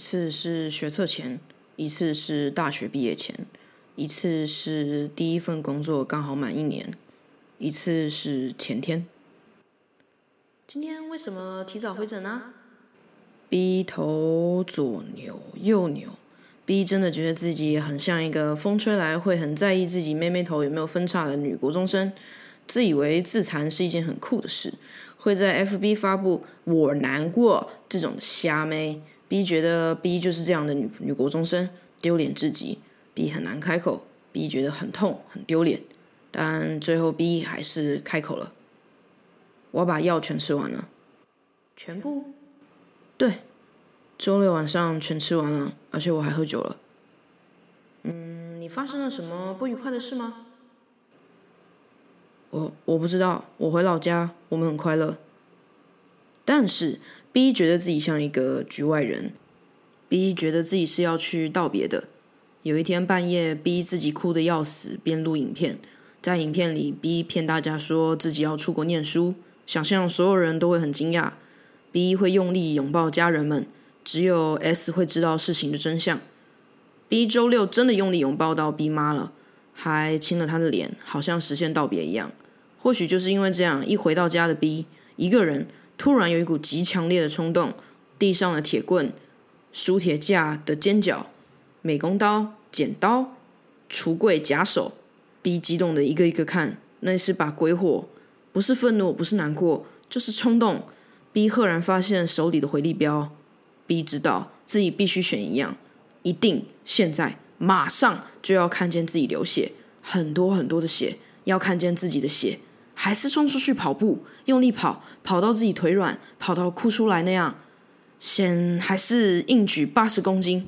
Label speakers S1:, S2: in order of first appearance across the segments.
S1: 次是学测前，一次是大学毕业前，一次是第一份工作刚好满一年，一次是前天。今天为什么提早回诊呢？B 头左扭右扭，B 真的觉得自己很像一个风吹来会很在意自己妹妹头有没有分叉的女国中生，自以为自残是一件很酷的事，会在 FB 发布我难过这种瞎妹。B 觉得 B 就是这样的女女国中生，丢脸至极。B 很难开口，B 觉得很痛很丢脸，但最后 B 还是开口了。我把药全吃完了，全部？对，周六晚上全吃完了，而且我还喝酒了。嗯，你发生了什么不愉快的事吗？我我不知道，我回老家，我们很快乐。但是。B 觉得自己像一个局外人，B 觉得自己是要去道别的。有一天半夜，B 自己哭得要死，边录影片。在影片里，B 骗大家说自己要出国念书，想象所有人都会很惊讶。B 会用力拥抱家人们，只有 S 会知道事情的真相。B 周六真的用力拥抱到 B 妈了，还亲了她的脸，好像实现道别一样。或许就是因为这样，一回到家的 B 一个人。突然有一股极强烈的冲动，地上的铁棍、书铁架的尖角、美工刀、剪刀、橱柜夹手，B 激动的一个一个看，那是把鬼火，不是愤怒，不是难过，就是冲动。B 赫然发现手里的回力镖，B 知道自己必须选一样，一定现在马上就要看见自己流血，很多很多的血，要看见自己的血。还是冲出去跑步，用力跑，跑到自己腿软，跑到哭出来那样。先还是硬举八十公斤，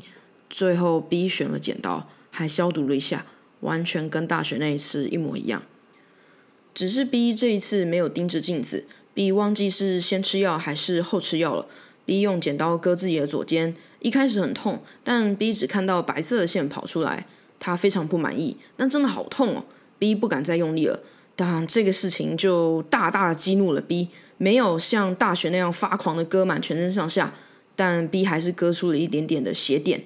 S1: 最后 B 选了剪刀，还消毒了一下，完全跟大学那一次一模一样。只是 B 这一次没有盯着镜子，B 忘记是先吃药还是后吃药了。B 用剪刀割自己的左肩，一开始很痛，但 B 只看到白色的线跑出来，他非常不满意，但真的好痛哦！B 不敢再用力了。当然这个事情就大大激怒了 B，没有像大学那样发狂的割满全身上下，但 B 还是割出了一点点的血点。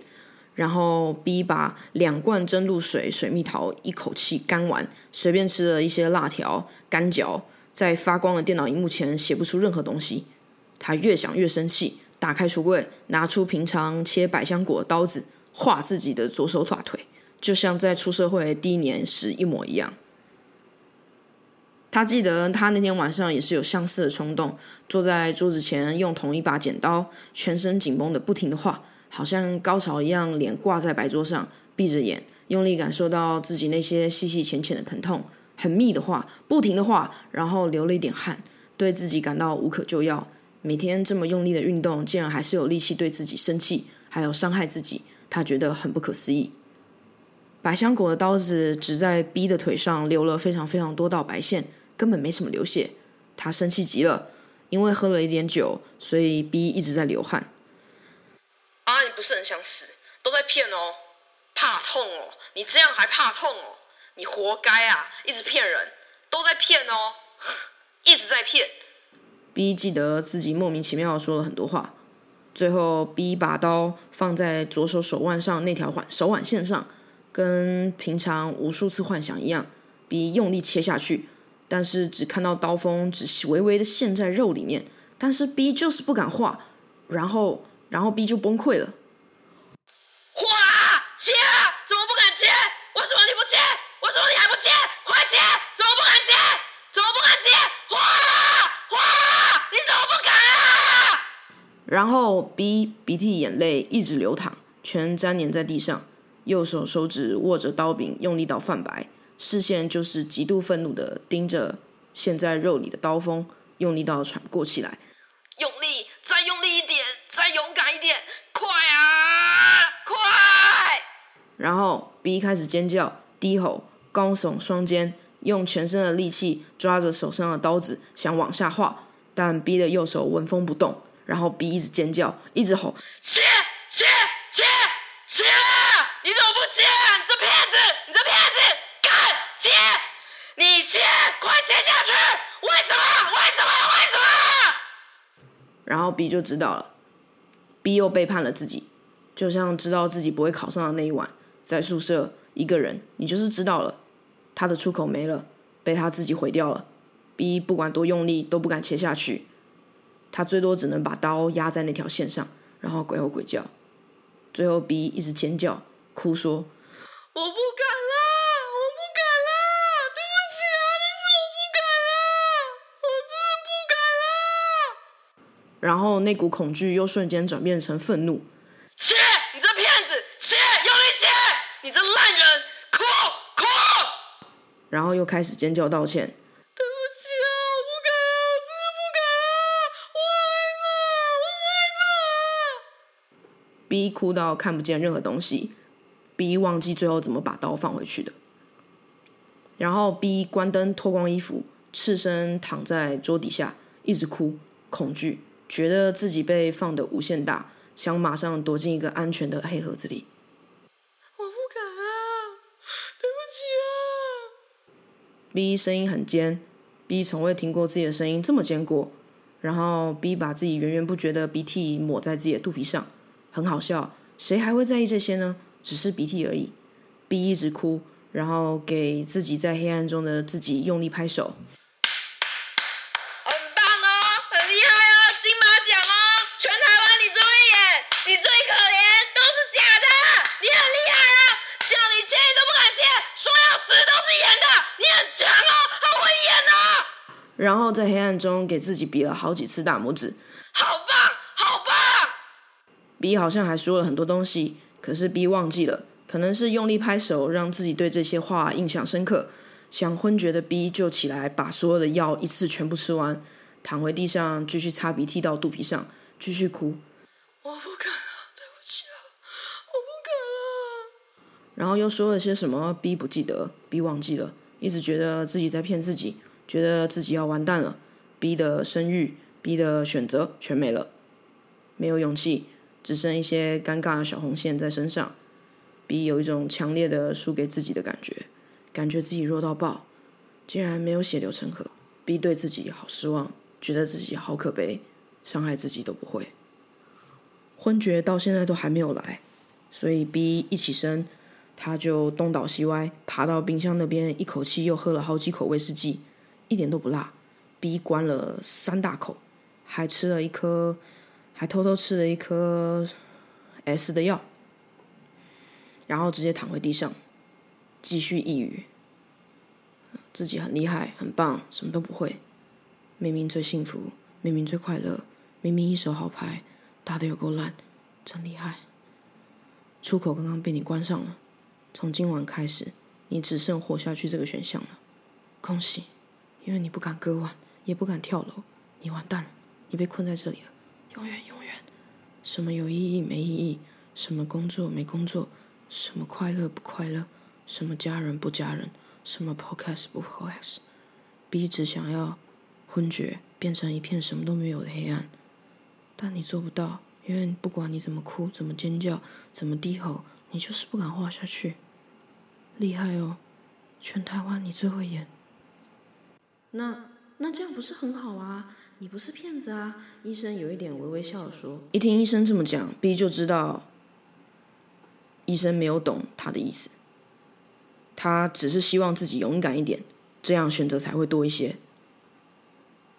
S1: 然后 B 把两罐蒸露水水蜜桃一口气干完，随便吃了一些辣条、干嚼，在发光的电脑荧幕前写不出任何东西。他越想越生气，打开橱柜，拿出平常切百香果的刀子，划自己的左手大腿，就像在出社会第一年时一模一样。他记得，他那天晚上也是有相似的冲动，坐在桌子前，用同一把剪刀，全身紧绷的不停的画，好像高潮一样，脸挂在白桌上，闭着眼，用力感受到自己那些细细浅浅的疼痛，很密的画，不停的画，然后流了一点汗，对自己感到无可救药。每天这么用力的运动，竟然还是有力气对自己生气，还有伤害自己，他觉得很不可思议。百香果的刀子只在 B 的腿上，留了非常非常多道白线。根本没什么流血，他生气极了，因为喝了一点酒，所以 B 一直在流汗。
S2: 啊，你不是很想死？都在骗哦，怕痛哦，你这样还怕痛哦？你活该啊！一直骗人，都在骗哦，一直在骗。
S1: B 记得自己莫名其妙说了很多话，最后 B 把刀放在左手手腕上那条环手腕线上，跟平常无数次幻想一样，B 用力切下去。但是只看到刀锋只微微的陷在肉里面，但是 B 就是不敢画，然后然后 B 就崩溃了。
S2: 画切，怎么不敢切？为什么你不切？为什么你还不切？快切！怎么不敢切？怎么不敢切？画画，你怎么不敢啊？
S1: 然后 B 鼻涕眼泪一直流淌，全粘黏在地上，右手手指握着刀柄，用力到泛白。视线就是极度愤怒的盯着陷在肉里的刀锋，用力到喘不过气来。
S2: 用力，再用力一点，再勇敢一点，快啊，快！
S1: 然后 B 开始尖叫、低吼、高耸双肩，用全身的力气抓着手上的刀子想往下划，但 B 的右手纹风不动。然后 B 一直尖叫，一直吼：
S2: 切切！你怎么不切？你这骗子！你这骗子！切！你切！快切下去！为什么？为什么？为什么？
S1: 然后 B 就知道了，B 又背叛了自己。就像知道自己不会考上的那一晚，在宿舍一个人，你就是知道了，他的出口没了，被他自己毁掉了。B 不管多用力都不敢切下去，他最多只能把刀压在那条线上，然后鬼吼鬼叫。最后 B 一直尖叫哭说：“
S2: 我不敢了，
S1: 然后那股恐惧又瞬间转变成愤怒。
S2: 切！你这骗子！切！用力切！你这烂人！哭哭！
S1: 然后又开始尖叫道歉。
S2: 对不起啊，我不敢了，我真的不敢了，我害怕，我害怕。
S1: B 哭到看不见任何东西，B 忘记最后怎么把刀放回去的。然后 B 关灯，脱光衣服，赤身躺在桌底下，一直哭，恐惧，觉得自己被放得无限大，想马上躲进一个安全的黑盒子里。
S2: 我不敢啊，对不起啊。
S1: B 声音很尖，B 从未听过自己的声音这么尖过。然后 B 把自己源源不绝的鼻涕抹在自己的肚皮上，很好笑。谁还会在意这些呢？只是鼻涕而已。B 一直哭，然后给自己在黑暗中的自己用力拍手。
S2: 很棒哦，很厉害哦，金马奖哦，全台湾你最会演，你最可怜，都是假的，你很厉害啊，叫你切你都不敢切，说要死都是演的，你很强哦，很会演哦，
S1: 然后在黑暗中给自己比了好几次大拇指。
S2: 好棒，好棒。
S1: B 好像还说了很多东西，可是 B 忘记了，可能是用力拍手让自己对这些话印象深刻。想昏厥的 B 就起来，把所有的药一次全部吃完，躺回地上继续擦鼻涕到肚皮上，继续哭。
S2: 我不敢了，对不起啊，我不敢了。
S1: 然后又说了些什么，B 不记得，B 忘记了，一直觉得自己在骗自己，觉得自己要完蛋了。B 的声誉，B 的选择全没了，没有勇气，只剩一些尴尬的小红线在身上。B 有一种强烈的输给自己的感觉，感觉自己弱到爆，竟然没有血流成河。B 对自己好失望，觉得自己好可悲，伤害自己都不会。昏厥到现在都还没有来，所以 B 一起身，他就东倒西歪，爬到冰箱那边，一口气又喝了好几口威士忌，一点都不辣。B 关了三大口，还吃了一颗，还偷偷吃了一颗 S 的药，然后直接躺回地上，继续抑郁，自己很厉害，很棒，什么都不会，明明最幸福，明明最快乐，明明一手好牌，打得有够烂，真厉害。出口刚刚被你关上了，从今晚开始，你只剩活下去这个选项了。恭喜，因为你不敢割腕，也不敢跳楼，你完蛋了，你被困在这里了，永远永远。什么有意义没意义，什么工作没工作，什么快乐不快乐，什么家人不家人，什么 podcast 不 podcast，B 只想要昏厥，变成一片什么都没有的黑暗，但你做不到。因为不管你怎么哭、怎么尖叫、怎么低吼，你就是不敢画下去。厉害哦，全台湾你最会演。那那这样不是很好啊？你不是骗子啊？医生有一点微微笑说。一听医生这么讲，B 就知道医生没有懂他的意思。他只是希望自己勇敢一点，这样选择才会多一些。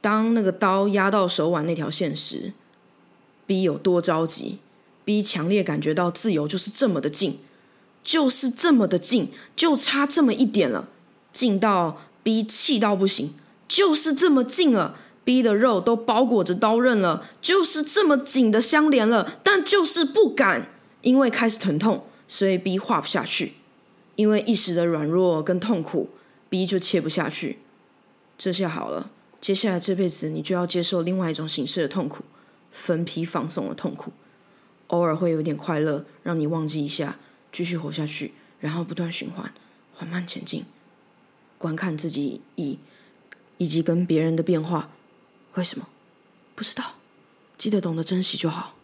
S1: 当那个刀压到手腕那条线时，B 有多着急？B 强烈感觉到自由就是这么的近，就是这么的近，就差这么一点了，近到 B 气到不行，就是这么近了。B 的肉都包裹着刀刃了，就是这么紧的相连了，但就是不敢，因为开始疼痛，所以 B 画不下去。因为一时的软弱跟痛苦，B 就切不下去。这下好了，接下来这辈子你就要接受另外一种形式的痛苦。分批放松的痛苦，偶尔会有点快乐，让你忘记一下，继续活下去，然后不断循环，缓慢前进，观看自己以以及跟别人的变化。为什么？不知道，记得懂得珍惜就好。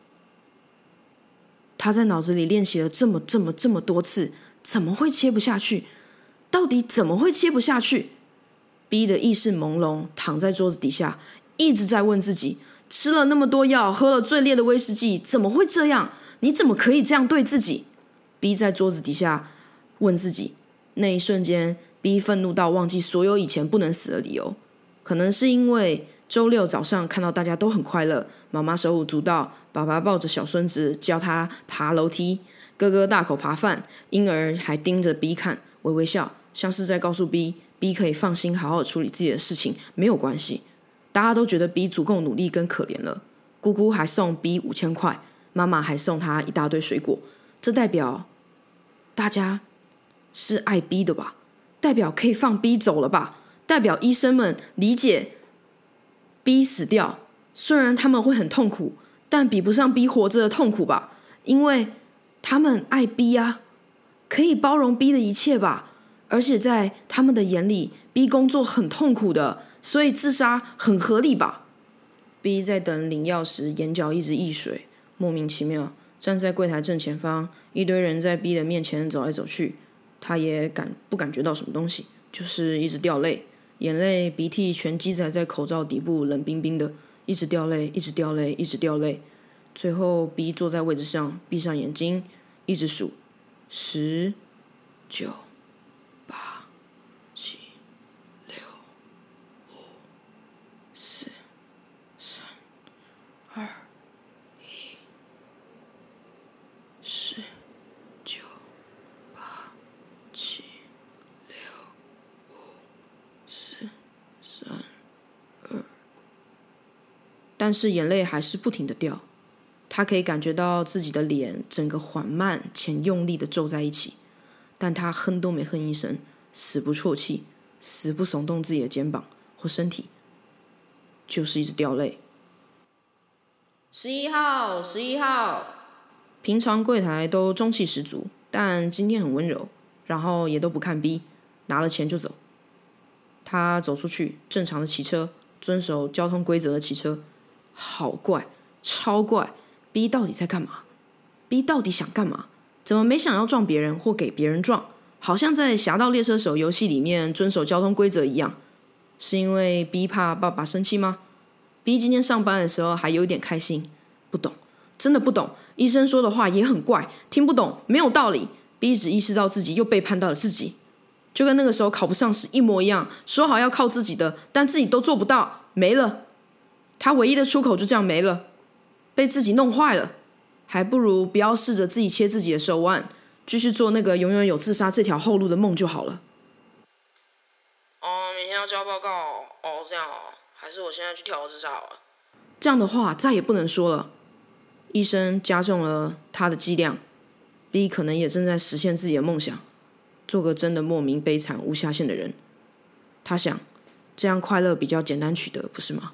S1: 他在脑子里练习了这么这么这么多次，怎么会切不下去？到底怎么会切不下去？B 的意识朦胧，躺在桌子底下，一直在问自己。吃了那么多药，喝了最烈的威士忌，怎么会这样？你怎么可以这样对自己？B 在桌子底下问自己。那一瞬间，B 愤怒到忘记所有以前不能死的理由。可能是因为周六早上看到大家都很快乐，妈妈手舞足蹈，爸爸抱着小孙子教他爬楼梯，哥哥大口扒饭，婴儿还盯着 B 看，微微笑，像是在告诉 B：B 可以放心好好处理自己的事情，没有关系。大家都觉得 B 足够努力跟可怜了。姑姑还送 B 五千块，妈妈还送他一大堆水果，这代表大家是爱 B 的吧？代表可以放 B 走了吧？代表医生们理解 B 死掉，虽然他们会很痛苦，但比不上 B 活着的痛苦吧？因为他们爱 B 啊，可以包容 B 的一切吧？而且在他们的眼里，B 工作很痛苦的，所以自杀很合理吧？B 在等领药时，眼角一直溢水，莫名其妙。站在柜台正前方，一堆人在 B 的面前走来走去，他也感不感觉到什么东西，就是一直掉泪。眼泪、鼻涕全积攒在口罩底部，冷冰冰的，一直掉泪，一直掉泪，一直掉泪。最后，B 坐在位置上，闭上眼睛，一直数：十、九、八、七、六、五、四、三、二、一，十、九、八、七。但是眼泪还是不停的掉，他可以感觉到自己的脸整个缓慢且用力的皱在一起，但他哼都没哼一声，死不啜泣，死不耸动自己的肩膀或身体，就是一直掉泪。十一号，十一号，平常柜台都中气十足，但今天很温柔，然后也都不看 B，拿了钱就走。他走出去，正常的骑车，遵守交通规则的骑车。好怪，超怪！B 到底在干嘛？B 到底想干嘛？怎么没想要撞别人或给别人撞？好像在《侠盗猎车手》游戏里面遵守交通规则一样。是因为 B 怕爸爸生气吗？B 今天上班的时候还有点开心。不懂，真的不懂。医生说的话也很怪，听不懂，没有道理。B 只意识到自己又背叛到了自己，就跟那个时候考不上时一模一样。说好要靠自己的，但自己都做不到，没了。他唯一的出口就这样没了，被自己弄坏了，还不如不要试着自己切自己的手腕，继续做那个永远有自杀这条后路的梦就好了。
S2: 哦，明天要交报告哦，这样哦，还是我现在去跳楼自杀好了。
S1: 这样的话再也不能说了。医生加重了他的剂量，B 可能也正在实现自己的梦想，做个真的莫名悲惨无下限的人。他想，这样快乐比较简单取得，不是吗？